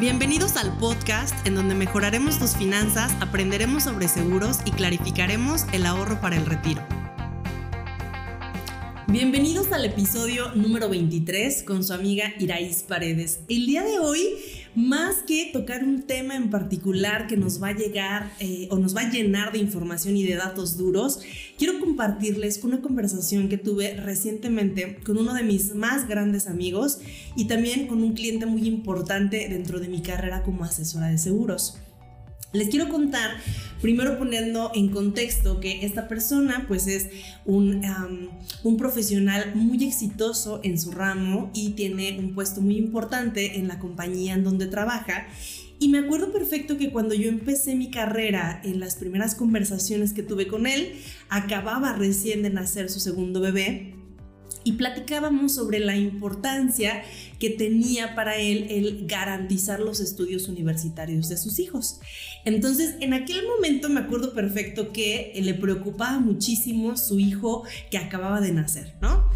Bienvenidos al podcast en donde mejoraremos tus finanzas, aprenderemos sobre seguros y clarificaremos el ahorro para el retiro. Bienvenidos al episodio número 23 con su amiga Iraís Paredes. El día de hoy, más que tocar un tema en particular que nos va a llegar eh, o nos va a llenar de información y de datos duros, quiero compartirles una conversación que tuve recientemente con uno de mis más grandes amigos y también con un cliente muy importante dentro de mi carrera como asesora de seguros. Les quiero contar, primero poniendo en contexto que esta persona pues es un, un, profesional muy exitoso en su ramo y tiene un puesto muy importante en la compañía en donde trabaja. Y me acuerdo perfecto que cuando yo empecé mi carrera, en las primeras conversaciones que tuve con él, acababa recién de nacer su segundo bebé y platicábamos sobre la importancia que tenía para él el garantizar los estudios universitarios de sus hijos. Entonces, en aquel momento me acuerdo perfecto que le preocupaba muchísimo su hijo que acababa de nacer, ¿no?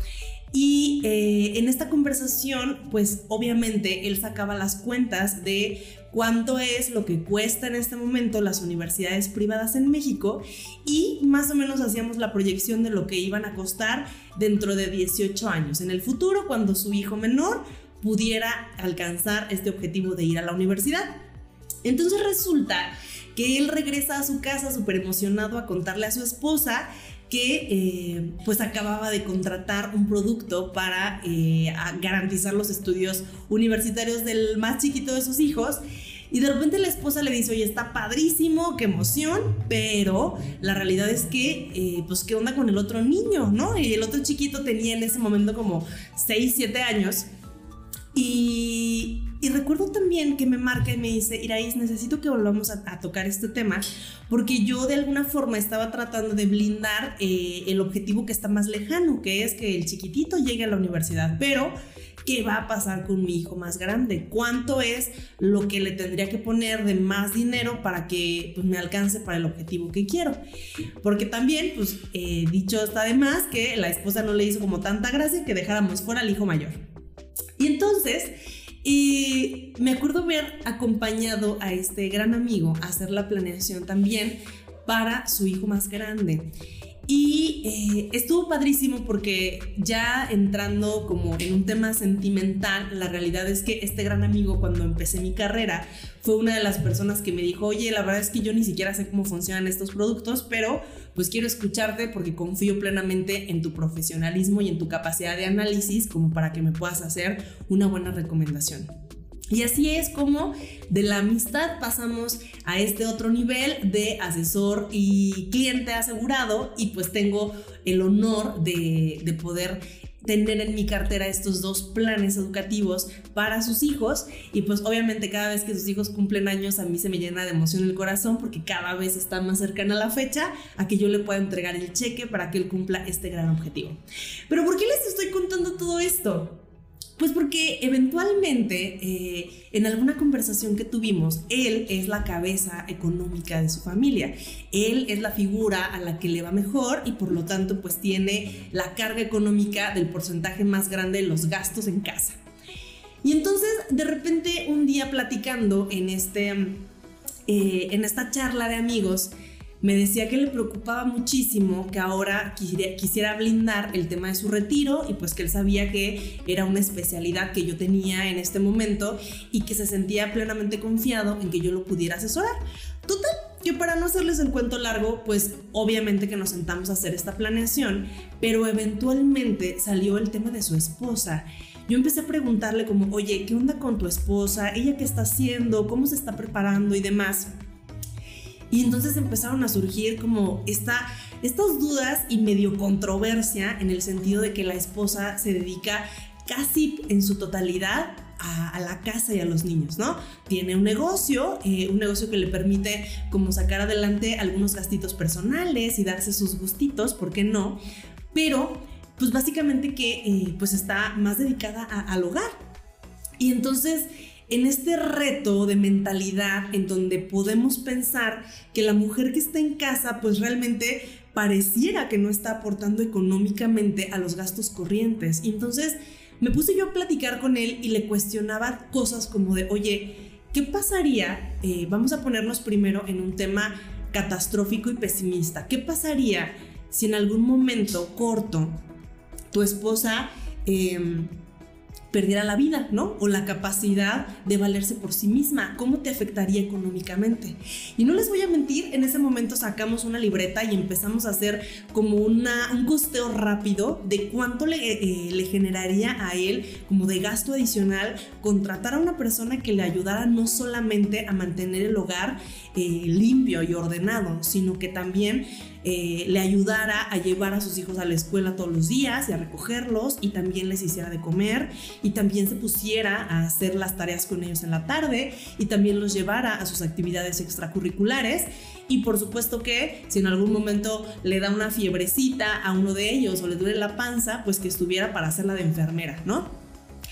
Y eh, en esta conversación, pues obviamente él sacaba las cuentas de cuánto es lo que cuesta en este momento las universidades privadas en México y más o menos hacíamos la proyección de lo que iban a costar dentro de 18 años, en el futuro, cuando su hijo menor pudiera alcanzar este objetivo de ir a la universidad. Entonces resulta que él regresa a su casa súper emocionado a contarle a su esposa que eh, pues acababa de contratar un producto para eh, garantizar los estudios universitarios del más chiquito de sus hijos. Y de repente la esposa le dice, oye, está padrísimo, qué emoción, pero la realidad es que, eh, pues, ¿qué onda con el otro niño, no? Y el otro chiquito tenía en ese momento como 6, 7 años. Y, y recuerdo también que me marca y me dice, Iraís, necesito que volvamos a, tocar este tema, porque yo de alguna forma estaba tratando de blindar eh, el objetivo que está más lejano, que es que el chiquitito llegue a la universidad, pero ¿qué va a pasar con mi hijo más grande? ¿Cuánto es lo que le tendría que poner de más dinero para que pues, me alcance para el objetivo que quiero? Porque también, pues, eh, dicho está de más que la esposa no le hizo como tanta gracia que dejáramos fuera al hijo mayor. Y entonces y me acuerdo haber acompañado a este gran amigo a hacer la planeación también para su hijo más grande. Y eh, estuvo padrísimo porque ya entrando como en un tema sentimental, la realidad es que este gran amigo cuando empecé mi carrera fue una de las personas que me dijo, oye, la verdad es que yo ni siquiera sé cómo funcionan estos productos, pero pues quiero escucharte porque confío plenamente en tu profesionalismo y en tu capacidad de análisis como para que me puedas hacer una buena recomendación. Y así es como de la amistad pasamos a este otro nivel de asesor y cliente asegurado y pues tengo el honor de, de poder tener en mi cartera estos dos planes educativos para sus hijos y pues obviamente cada vez que sus hijos cumplen años a mí se me llena de emoción el corazón porque cada vez está más cercana la fecha a que yo le pueda entregar el cheque para que él cumpla este gran objetivo. Pero ¿por qué les estoy contando todo esto? Pues porque eventualmente eh, en alguna conversación que tuvimos, él es la cabeza económica de su familia. Él es la figura a la que le va mejor y por lo tanto pues tiene la carga económica del porcentaje más grande de los gastos en casa. Y entonces de repente un día platicando en, este, eh, en esta charla de amigos, me decía que le preocupaba muchísimo que ahora quisiera, blindar el tema de su retiro y pues que él sabía que era una especialidad que yo tenía en este momento y que se sentía plenamente confiado en que yo lo pudiera asesorar. Total, que para no hacerles el cuento largo, pues obviamente que nos sentamos a hacer esta planeación, pero eventualmente salió el tema de su esposa. Yo empecé a preguntarle como, oye, ¿qué onda con tu esposa? ¿Ella qué está haciendo? ¿Cómo se está preparando y demás? Y entonces empezaron a surgir como esta, estas dudas y medio controversia en el sentido de que la esposa se dedica casi en su totalidad a, la casa y a los niños, ¿no? Tiene un negocio, eh, un negocio que le permite como sacar adelante algunos gastitos personales y darse sus gustitos, ¿por qué no? Pero, pues básicamente que eh, pues está más dedicada al hogar. Y entonces en este reto de mentalidad en donde podemos pensar que la mujer que está en casa pues realmente pareciera que no está aportando económicamente a los gastos corrientes. Y entonces me puse yo a platicar con él y le cuestionaba cosas como de, oye, ¿qué pasaría? Eh, vamos a ponernos primero en un tema catastrófico y pesimista. ¿Qué pasaría si en algún momento corto tu esposa... Em, perdiera la vida, ¿no? O la capacidad de valerse por sí misma. ¿Cómo te afectaría económicamente? Y no les voy a mentir, en ese momento sacamos una libreta y empezamos a hacer como una, un costeo rápido de cuánto le, eh, le generaría a él como de gasto adicional contratar a una persona que le ayudara no solamente a mantener el hogar eh, limpio y ordenado, sino que también eh, le ayudara a llevar a sus hijos a la escuela todos los días y a recogerlos y también les hiciera de comer y también se pusiera a hacer las tareas con ellos en la tarde y también los llevara a sus actividades extracurriculares y por supuesto que si en algún momento le da una fiebrecita a uno de ellos o le duele la panza, pues que estuviera para hacerla de enfermera, ¿no?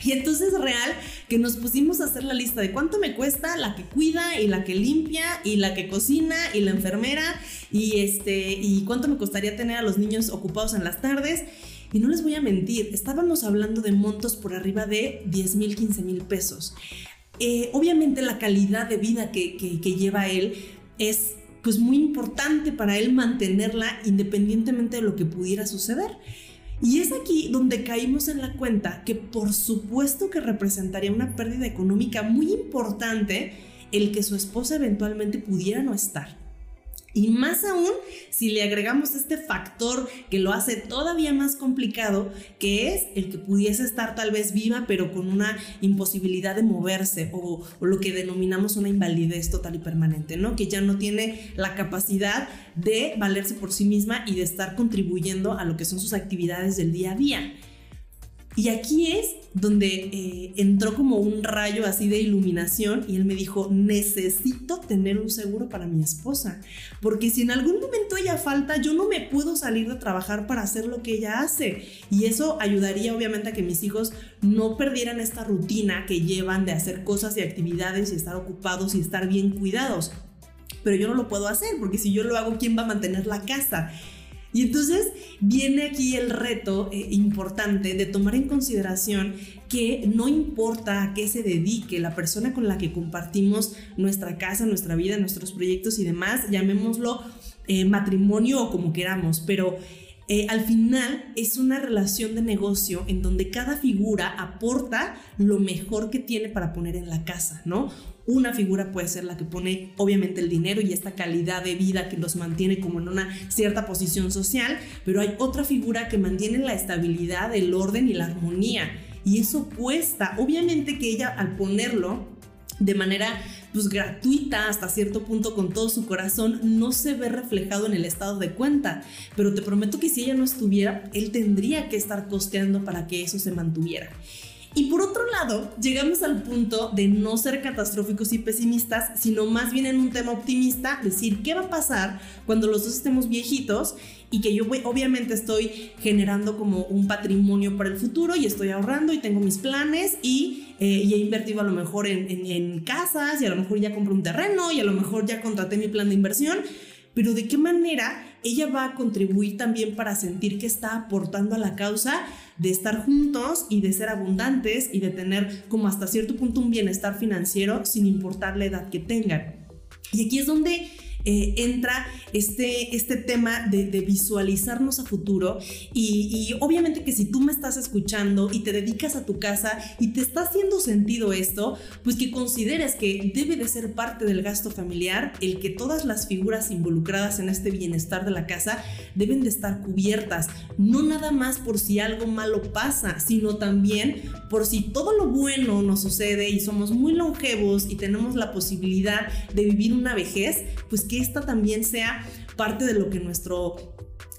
Y entonces real que nos pusimos a hacer la lista de cuánto me cuesta la que cuida y la que limpia y la que cocina y la enfermera y este y cuánto me costaría tener a los niños ocupados en las tardes. Y no les voy a mentir, estábamos hablando de montos por arriba de 10 mil, 15 mil pesos. Eh, obviamente la calidad de vida que, que, que lleva él es pues muy importante para él mantenerla independientemente de lo que pudiera suceder. Y es aquí donde caímos en la cuenta que por supuesto que representaría una pérdida económica muy importante el que su esposa eventualmente pudiera no estar. Y más aún si le agregamos este factor que lo hace todavía más complicado, que es el que pudiese estar tal vez viva, pero con una imposibilidad de moverse o, lo que denominamos una invalidez total y permanente, ¿no? Que ya no tiene la capacidad de valerse por sí misma y de estar contribuyendo a lo que son sus actividades del día a día. Y aquí es donde eh, entró como un rayo así de iluminación y él me dijo, necesito tener un seguro para mi esposa, porque si en algún momento ella falta, yo no me puedo salir de trabajar para hacer lo que ella hace. Y eso ayudaría obviamente a que mis hijos no perdieran esta rutina que llevan de hacer cosas y actividades y estar ocupados y estar bien cuidados. Pero yo no lo puedo hacer, porque si yo lo hago, ¿quién va a mantener la casa? Y entonces viene aquí el reto eh, importante de tomar en consideración que no importa a qué se dedique la persona con la que compartimos nuestra casa, nuestra vida, nuestros proyectos y demás, llamémoslo eh, matrimonio o como queramos, pero eh, al final es una relación de negocio en donde cada figura aporta lo mejor que tiene para poner en la casa, ¿no? Una figura puede ser la que pone obviamente el dinero y esta calidad de vida que los mantiene como en una cierta posición social, pero hay otra figura que mantiene la estabilidad, el orden y la armonía. Y eso cuesta. Obviamente que ella al ponerlo de manera pues gratuita hasta cierto punto con todo su corazón no se ve reflejado en el estado de cuenta, pero te prometo que si ella no estuviera, él tendría que estar costeando para que eso se mantuviera. Y por otro lado, llegamos al punto de no ser catastróficos y pesimistas, sino más bien en un tema optimista, decir qué va a pasar cuando los dos estemos viejitos y que yo obviamente estoy generando como un patrimonio para el futuro y estoy ahorrando y tengo mis planes y, eh, he invertido a lo mejor en, en casas y a lo mejor ya compré un terreno y a lo mejor ya contraté mi plan de inversión, pero de qué manera ella va a contribuir también para sentir que está aportando a la causa de estar juntos y de ser abundantes y de tener como hasta cierto punto un bienestar financiero sin importar la edad que tengan. Y aquí es donde eh, entra este, este tema de, visualizarnos a futuro y, obviamente que si tú me estás escuchando y te dedicas a tu casa y te está haciendo sentido esto, pues que consideres que debe de ser parte del gasto familiar el que todas las figuras involucradas en este bienestar de la casa deben de estar cubiertas, no nada más por si algo malo pasa, sino también por si todo lo bueno nos sucede y somos muy longevos y tenemos la posibilidad de vivir una vejez, pues que esta también sea parte de lo que nuestro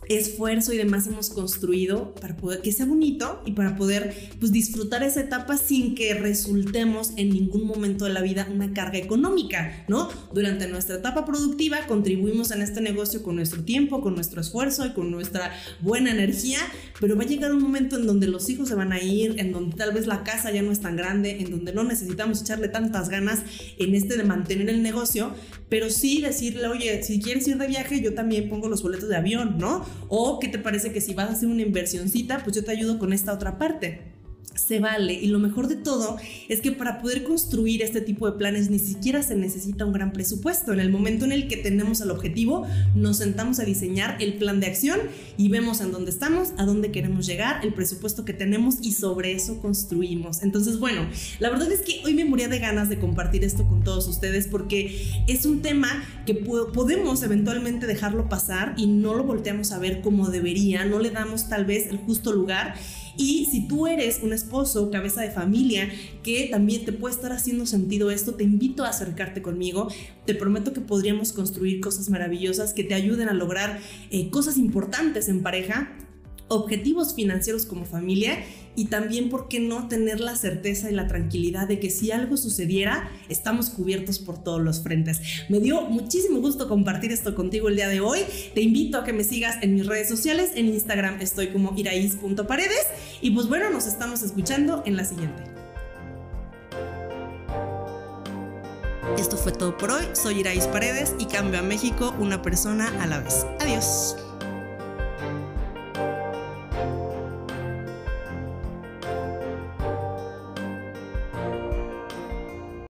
esfuerzo y demás hemos construido para poder que sea bonito y para poder pues disfrutar esa etapa sin que resultemos en ningún momento de la vida una carga económica, ¿no? Durante nuestra etapa productiva contribuimos en este negocio con nuestro tiempo, con nuestro esfuerzo y con nuestra buena energía, pero va a llegar un momento en donde los hijos se van a ir, en donde tal vez la casa ya no es tan grande, en donde no necesitamos echarle tantas ganas en este de mantener el negocio, pero sí decirle, oye, si quieres ir de viaje, yo también pongo los boletos de avión, ¿no? O qué te parece que si vas a hacer una inversioncita, pues yo te ayudo con esta otra parte. Se vale y lo mejor de todo es que para poder construir este tipo de planes ni siquiera se necesita un gran presupuesto. En el momento en el que tenemos el objetivo, nos sentamos a diseñar el plan de acción y vemos en dónde estamos, a dónde queremos llegar, el presupuesto que tenemos y sobre eso construimos. Entonces, bueno, la verdad es que hoy me moría de ganas de compartir esto con todos ustedes porque es un tema que podemos eventualmente dejarlo pasar y no lo volteamos a ver como debería, no le damos tal vez el justo lugar y si tú eres un esposo, cabeza de familia, que también te puede estar haciendo sentido esto, te invito a acercarte conmigo. Te prometo que podríamos construir cosas maravillosas que te ayuden a lograr eh, cosas importantes en pareja objetivos financieros como familia y también, ¿por qué no tener la certeza y la tranquilidad de que si algo sucediera, estamos cubiertos por todos los frentes? Me dio muchísimo gusto compartir esto contigo el día de hoy. Te invito a que me sigas en mis redes sociales. En Instagram estoy como iraís.paredes. Y pues bueno, nos estamos escuchando en la siguiente. Esto fue todo por hoy. Soy Iraís Paredes y cambio a México una persona a la vez. Adiós.